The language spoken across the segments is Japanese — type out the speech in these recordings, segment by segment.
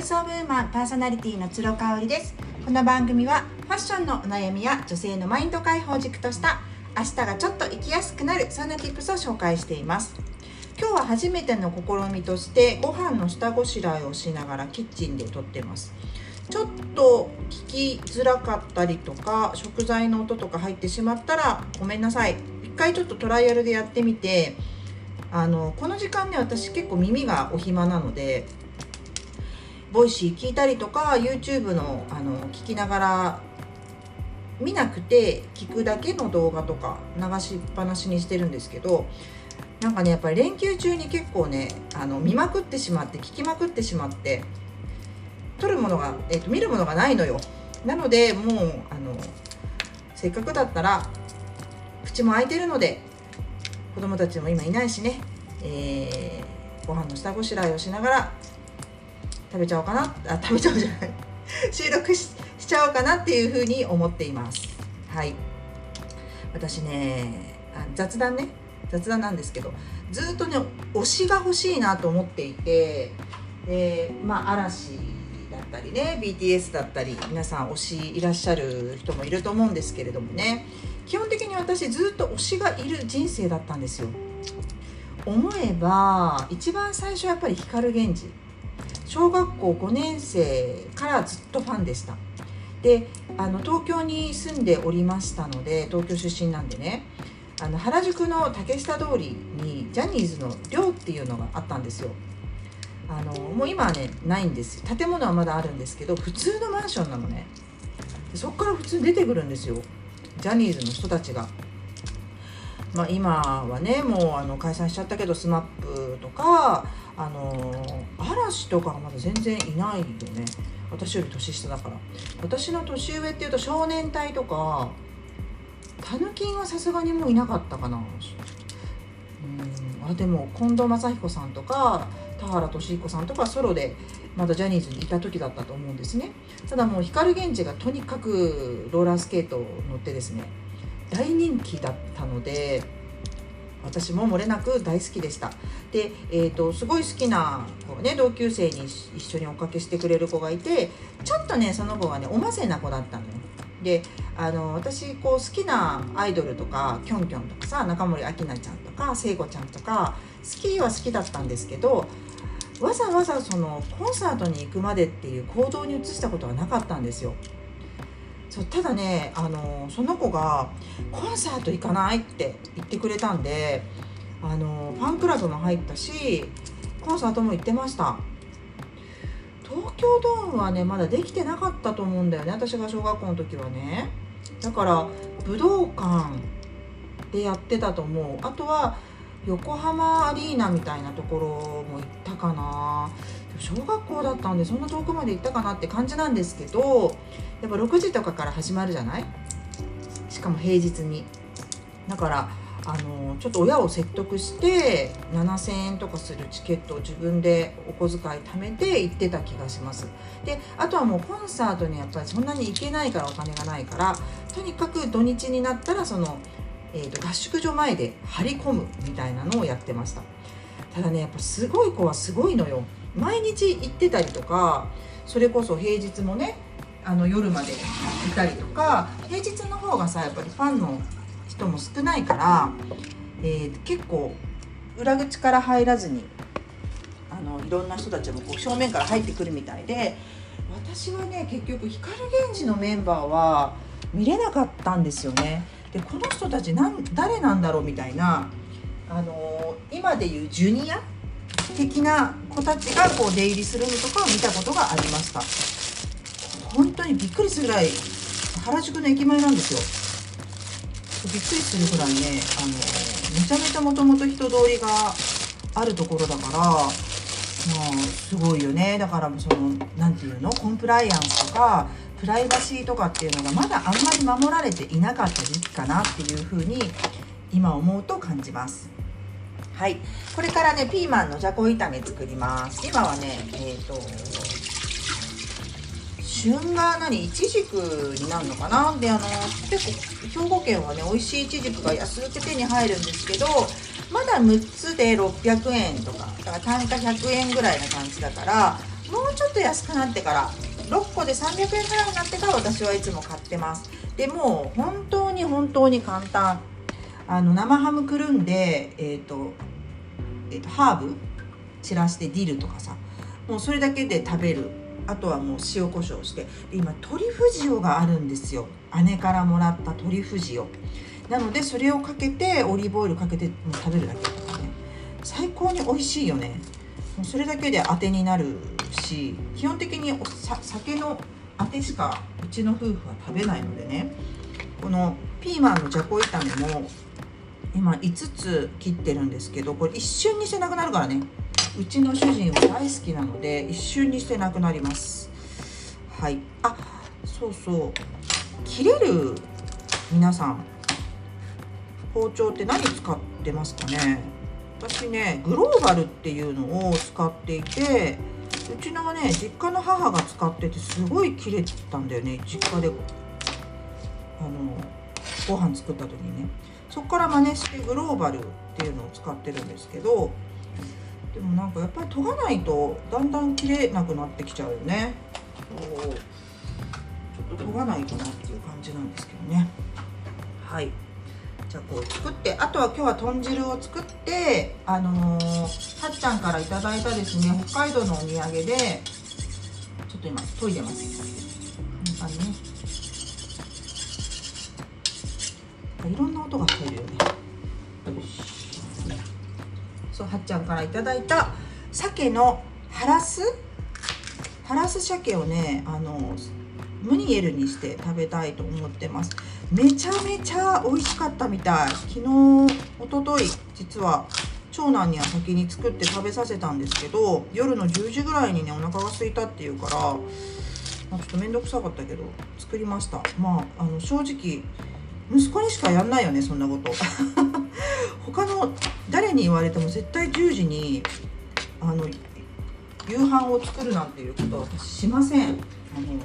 イスオブウーマンパーソナリティの鶴香織です。この番組はファッションのお悩みや女性のマインド解放軸とした明日がちょっと生きやすくなるそんな tips を紹介しています。今日は初めての試みとしてご飯の下ごしらえをしながらキッチンで撮ってます。ちょっと聞きづらかったりとか食材の音とか入ってしまったらごめんなさい。一回ちょっとトライアルでやってみてあのこの時間ね私結構耳がお暇なので Voicy 聞いたりとか YouTube のあの聞きながら見なくて聞くだけの動画とか流しっぱなしにしてるんですけどなんかねやっぱり連休中に結構ねあの見まくってしまって聞きまくってしまって撮るものが、えーと、見るものがないのよ。なのでもうあのせっかくだったら口も開いてるので子供たちも今いないしね、えー、ご飯の下ごしらえをしながら食べちゃおうかな。あ食べちゃおうじゃない。収録しちゃおうかなっていうふうに思っています。はい。私ねあ雑談ね。雑談なんですけどずっとね推しが欲しいなと思っていてでまあ嵐だったりね BTS だったり皆さん推しいらっしゃる人もいると思うんですけれどもね。基本的に私ずっと推しがいる人生だったんですよ。思えば一番最初やっぱり光源氏。小学校5年生からずっとファンでした。であの東京に住んでおりましたので東京出身なんでねあの原宿の竹下通りにジャニーズの寮っていうのがあったんですよ。あのもう今はねないんです。建物はまだあるんですけど普通のマンションなのね。そこから普通に出てくるんですよ。ジャニーズの人たちが。まあ、今はねもうあの解散しちゃったけど SMAP とかあの嵐とかがまだ全然いないよね。私より年下だから。私の年上っていうと少年隊とかたぬきんはさすがにもういなかったかな。うん。あでも近藤真彦さんとか田原俊彦さんとかソロでまだジャニーズにいた時だったと思うんですね。ただもう光源氏がとにかくローラースケートを乗ってですね大人気だったので私も漏れなく大好きでしたで、えーと、すごい好きな子ね同級生に一緒におかけしてくれる子がいてちょっとねその子がねおませな子だったのよであの私こう好きなアイドルとかきょんきょんとかさ中森明菜ちゃんとか聖子ちゃんとか好きは好きだったんですけどわざわざそのコンサートに行くまでっていう行動に移したことはなかったんですよ。そうただねあのその子が「コンサート行かない?」って言ってくれたんであのファンクラブも入ったしコンサートも行ってました。東京ドームはねまだできてなかったと思うんだよね私が小学校の時はね。だから武道館でやってたと思う。あとは横浜アリーナみたいなところも行ったかな。小学校だったんでそんな遠くまで行ったかなって感じなんですけどやっぱ6時とかから始まるじゃない？しかも平日に。だからあのちょっと親を説得して7,000円とかするチケットを自分でお小遣い貯めて行ってた気がします。であとはもうコンサートにやっぱりそんなに行けないからお金がないからとにかく土日になったらその、えーと、合宿所前で張り込むみたいなのをやってました。ただねやっぱすごい子はすごいのよ。毎日行ってたりとかそれこそ平日もねあの夜までいたりとか平日の方がさやっぱりファンの人も少ないから、えー、結構裏口から入らずにあのいろんな人たちもこう正面から入ってくるみたいで私はね結局光源氏のメンバーは見れなかったんですよね。でこの人たち誰なんだろうみたいな、あの、今でいうジュニア的な子たちがこう出入りするのとかを見たことがありました。本当にびっくりするぐらい原宿の駅前なんですよ。びっくりするぐらいねあのめちゃめちゃもともと人通りがあるところだからまあすごいよね。だからその何て言うの？コンプライアンスとかプライバシーとかっていうのがまだあんまり守られていなかった時期かなっていうふうに今思うと感じます。はい。これからねピーマンのじゃこ炒め作ります。今はねえっ、ー、と旬が何？いちじくになるのかな？であの結構兵庫県はね美味しいいちじくが安く手に入るんですけどまだ6つで600円とかだから単価100円ぐらいな感じだからもうちょっと安くなってから6個で300円ぐらいになってから私はいつも買ってます。でも本当に本当に簡単。あの生ハムくるんでえっ、ー、と,、えーと、ハーブ散らしてディルとかさもうそれだけで食べる。あとはもう塩コショウして。今トリュフ塩があるんですよ。姉からもらったトリュフ塩なのでそれをかけてオリーブオイルかけてもう食べるだけとかね。最高に美味しいよね。もうそれだけで当てになるし基本的にお酒のあてしかうちの夫婦は食べないのでね。このピーマンのじゃこ炒めも今5つ切ってるんですけどこれ一瞬にしてなくなるからね。うちの主人は大好きなので一瞬にしてなくなります。はい。あそうそう。切れる皆さん包丁って何使ってますかね？私ねグローバルっていうのを使っていてうちのね実家の母が使っててすごい切れてたんだよね。実家であのご飯作った時にね。そこから真似してグローバルっていうのを使ってるんですけどでもなんかやっぱり研がないとだんだん切れなくなってきちゃうよね。ちょっと研がないとなっていう感じなんですけどね。はい。じゃあこう作ってあとは今日は豚汁を作ってあのー、はっちゃんから頂いたですね北海道のお土産でちょっと今研いでます簡単にねいろんな音が入るよね。そうはっちゃんから頂いた鮭のハラス？ハラス鮭をねあのムニエルにして食べたいと思ってます。めちゃめちゃ美味しかったみたい。昨日おととい実は長男には先に作って食べさせたんですけど夜の10時ぐらいにねお腹が空いたっていうから、まあ、ちょっと面倒くさかったけど作りました。まああの正直息子にしかやんないよねそんなこと。他の誰に言われても絶対10時にあの夕飯を作るなんていうことは私しません。あの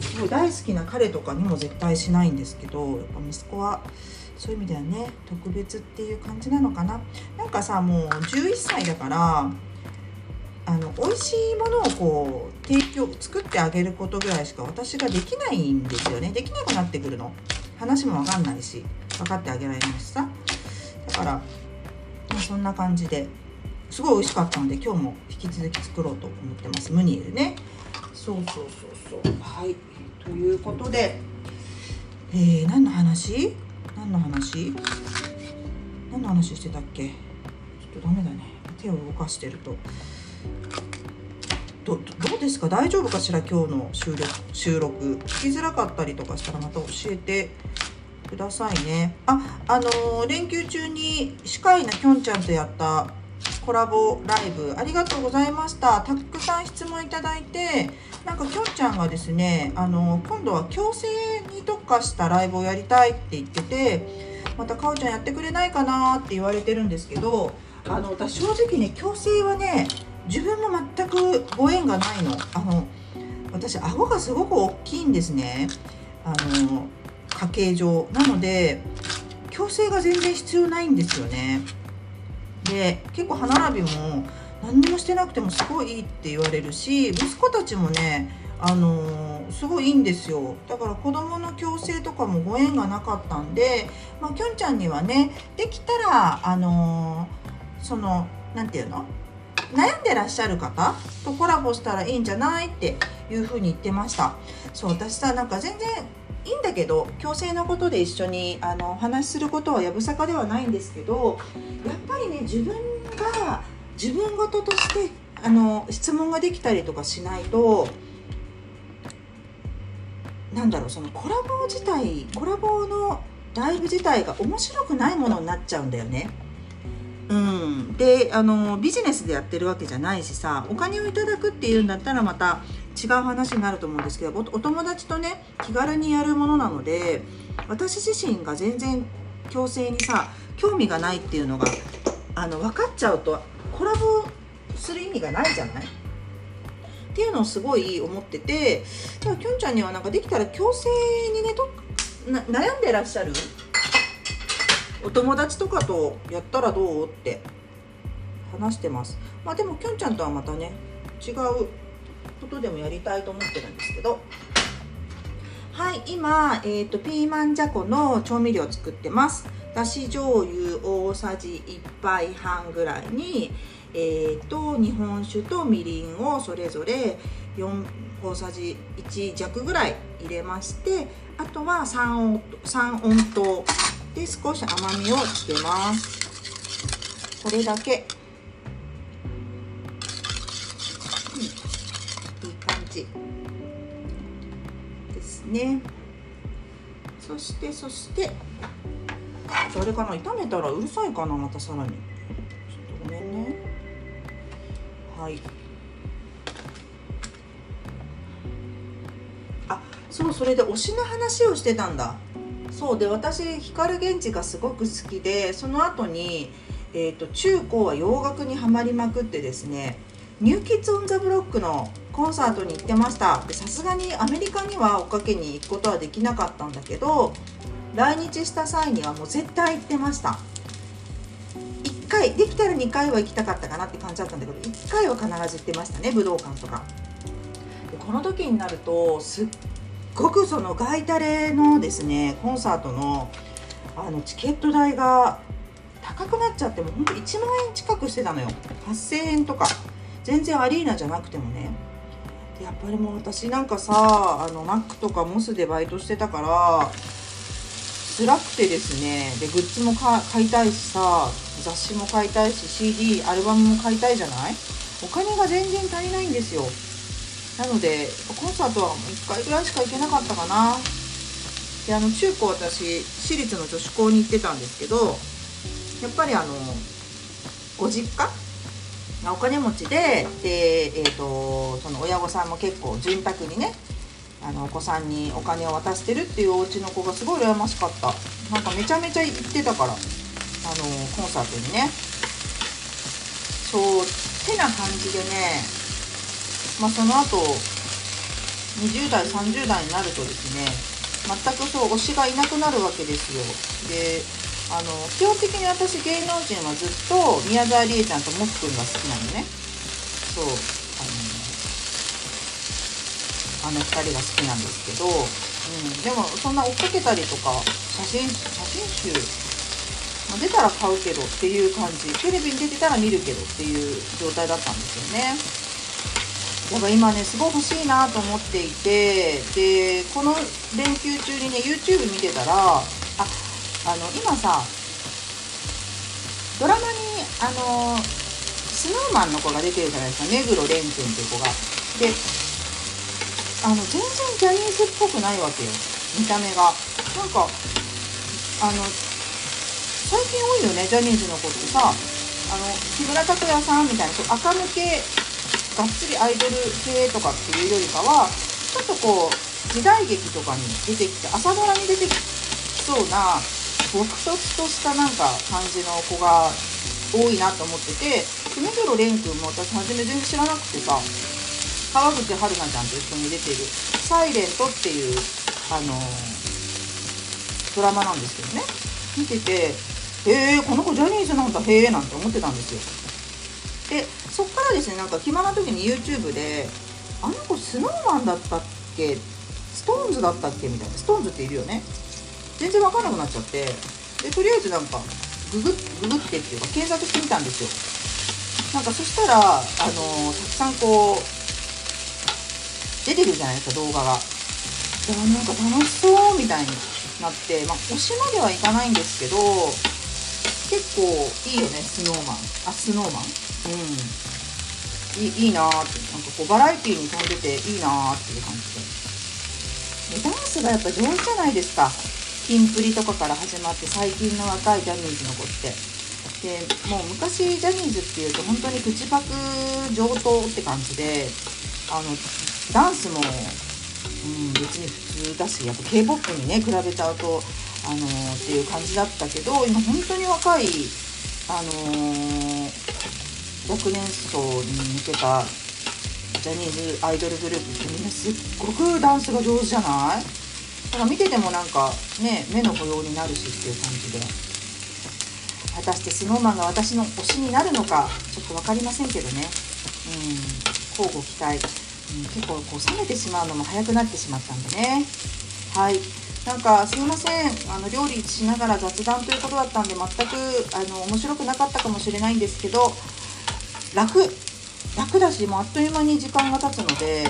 すごい大好きな彼とかにも絶対しないんですけどやっぱ息子はそういう意味ではね特別っていう感じなのかな。なんかさもう11歳だからあの美味しいものをこう提供作ってあげることぐらいしか私ができないんですよね。できなくなってくるの。話も分かんないし分かってあげられないしさ。だから、まあ、そんな感じですごい美味しかったので今日も引き続き作ろうと思ってます。ムニエルね。そうそうそうそう。はい。ということでえー、何の話？何の話？何の話してたっけ？ちょっとダメだね。手を動かしてると。どどうですか？大丈夫かしら？今日の収録。収録聞きづらかったりとかしたらまた教えてくださいね。ああのー、連休中に歯科医のきょんちゃんとやったコラボライブありがとうございました。たくさん質問いただいてなんかきょんちゃんがですねあの、今度は矯正に特化したライブをやりたいって言っててまたかおちゃんやってくれないかなって言われてるんですけどあの私正直ね矯正はね自分も全くご縁がないの。あの私顎がすごく大きいんですね。あの家計上。なので矯正が全然必要ないんですよね。で結構歯並びも何にもしてなくてもすごいいいって言われるし息子たちもねあのー、すごいいいんですよ。だから子供の矯正とかもご縁がなかったんでまあきょんちゃんにはねできたらあのー、その何て言うの？悩んでらっしゃる方とコラボしたらいいんじゃないっていうふうに言ってましたそう私さなんか全然いいんだけど矯正のことで一緒にあのお話しすることはやぶさかではないんですけどやっぱりね自分が自分事としてあの質問ができたりとかしないとなんだろうそのコラボ自体コラボのライブ自体が面白くないものになっちゃうんだよね。うん、であのビジネスでやってるわけじゃないしさお金をいただくっていうんだったらまた違う話になると思うんですけどお友達とね気軽にやるものなので私自身が全然強制にさ興味がないっていうのがあの分かっちゃうとコラボする意味がないじゃない？っていうのをすごい思っててだからきょんちゃんにはなんかできたら強制にねと悩んでらっしゃる？お友達とかとやったらどう？って話してます。まあでもきょんちゃんとはまたね違うことでもやりたいと思ってるんですけど。はい今、えーと、ピーマンじゃこの調味料を作ってます。だし醤油大さじ1杯半ぐらいにえーと、日本酒とみりんをそれぞれ4大さじ1弱ぐらい入れましてあとは3 ,3 温糖で少し甘みをつけます。これだけ、うん、いい感じ。ですね。そしてそして。あれかな炒めたらうるさいかなまたさらに。ちょっとごめんね。はい。あそうそれで推しの話をしてたんだ。そうで私光源氏がすごく好きでその後にえーと、中高は洋楽にはまりまくってですねニューキッズ・オン・ザ・ブロックのコンサートに行ってました。さすがにアメリカには追っかけに行くことはできなかったんだけど来日した際にはもう絶対行ってました。1回できたら2回は行きたかったかなって感じだったんだけど1回は必ず行ってましたね武道館とか。でこの時になるとすっごくそのガイタレのですねコンサートのあのチケット代が高くなっちゃってもほんと1万円近くしてたのよ。8000円とか。全然アリーナじゃなくてもね。でやっぱりもう私なんかさあのマックとかモスでバイトしてたから辛くてですね。でグッズも買いたいしさ雑誌も買いたいし CD アルバムも買いたいじゃない？お金が全然足りないんですよ。なのでコンサートは1回ぐらいしか行けなかったかな。であの中高私私立の女子校に行ってたんですけどやっぱりあのご実家お金持ちでで、えーと、その親御さんも結構潤沢にねあのお子さんにお金を渡してるっていうお家の子がすごい羨ましかった。なんかめちゃめちゃ行ってたからあのコンサートにね。そうてな感じでねまあその後20代30代になるとですね全くそう推しがいなくなるわけですよ。であの基本的に私芸能人はずっと宮沢りえちゃんともっくんが好きなのね。そうあのあの2人が好きなんですけど、うん、でもそんな追っかけたりとか写真写真集、まあ、出たら買うけどっていう感じ。テレビに出てたら見るけどっていう状態だったんですよね。やっぱ今ねすごい欲しいなと思っていてでこの連休中にね YouTube 見てたらああの今さドラマにあのスノーマンの子が出てるじゃないですか。目黒蓮くんっていう子が。であの全然ジャニーズっぽくないわけよ。見た目が。なんかあの最近多いよねジャニーズの子ってさ。あの木村拓哉さんみたいな赤抜けがっつりアイドル系とかっていうよりかはちょっとこう時代劇とかに出てきて朝ドラに出てきそうな朴突としたなんか感じの子が多いなと思ってて目黒蓮くんも私初め全然知らなくてさ川口春奈ちゃんと一緒に出てる「サイレントっていうあのドラマなんですけどね。見ててへえこの子ジャニーズなんだへえなんて思ってたんですよ。でそっからですねなんか暇な時に YouTube であの子スノーマンだったっけ？ SixTONES だったっけみたいな。 SixTONES っているよね。全然わかんなくなっちゃって。でとりあえずなんかググググってっていうか検索してみたんですよ。なんかそしたらあのたくさんこう出てくるじゃないですか動画が。でもなんか楽しそうみたいになって。まあ推しまではいかないんですけど結構いいよね Snow Man。あ Snow Man。うん。いいいいなーって。なんかこうバラエティーに飛んでていいなーっていう感じで。でダンスがやっぱ上手じゃないですか。キンプリとかから始まって最近の若いジャニーズの子って。でもう昔ジャニーズっていうと本当に口パク上等って感じであのダンスも、うん、別に普通だしやっぱ k p o p にね比べちゃうとあのー、っていう感じだったけど今本当に若いあのー、若年層に向けたジャニーズアイドルグループってみんなすっごくダンスが上手じゃない？だから見ててもなんかね目の保養になるしっていう感じで。果たして SnowMan が私の推しになるのかちょっと分かりませんけどね。うん。交互期待、うん、結構こう冷めてしまうのも早くなってしまったんでね。はい。なんかすいません。あの料理しながら雑談ということだったんで全くあの面白くなかったかもしれないんですけど楽楽だしもうあっという間に時間が経つので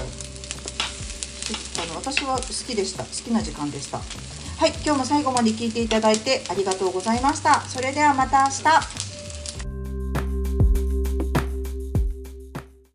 あの私は好きでした。好きな時間でした。はい今日も最後まで聞いていただいてありがとうございました。それではまた明日。